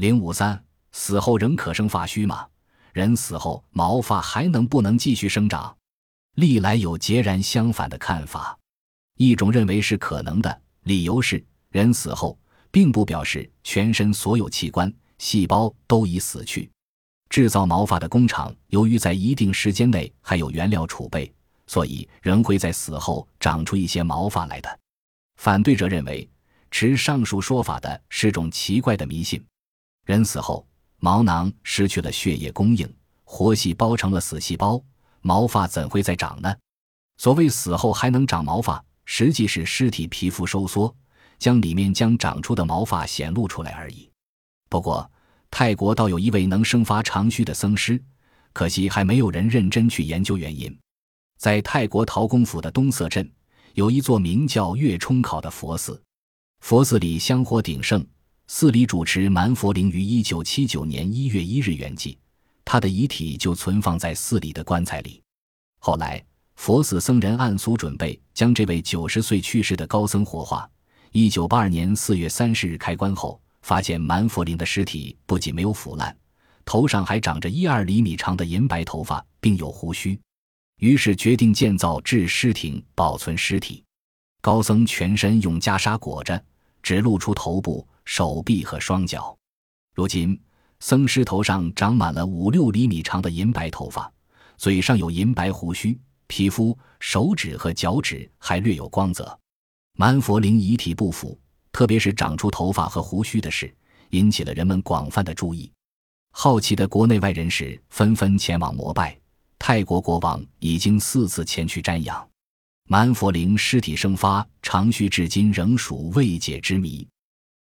零五三，死后仍可生发须吗？人死后毛发还能不能继续生长？历来有截然相反的看法。一种认为是可能的，理由是人死后并不表示全身所有器官、细胞都已死去。制造毛发的工厂由于在一定时间内还有原料储备，所以仍会在死后长出一些毛发来的。反对者认为，持上述说法的是种奇怪的迷信。人死后，毛囊失去了血液供应，活细胞成了死细胞，毛发怎会再长呢？所谓死后还能长毛发，实际是尸体皮肤收缩，将里面将长出的毛发显露出来而已。不过，泰国倒有一位能生发长须的僧师，可惜还没有人认真去研究原因。在泰国陶公府的东色镇，有一座名叫月冲考的佛寺，佛寺里香火鼎盛。寺里主持蛮佛灵于一九七九年一月一日圆寂，他的遗体就存放在寺里的棺材里。后来，佛寺僧人按俗准备将这位九十岁去世的高僧火化。一九八二年四月三十日开棺后。发现蛮佛灵的尸体不仅没有腐烂，头上还长着一二厘米长的银白头发，并有胡须，于是决定建造制尸亭保存尸体。高僧全身用袈裟裹着，只露出头部、手臂和双脚。如今，僧尸头上长满了五六厘米长的银白头发，嘴上有银白胡须，皮肤、手指和脚趾还略有光泽。蛮佛灵遗体不腐。特别是长出头发和胡须的事，引起了人们广泛的注意。好奇的国内外人士纷纷前往膜拜。泰国国王已经四次前去瞻仰。蛮佛灵尸体生发长须，至今仍属未解之谜。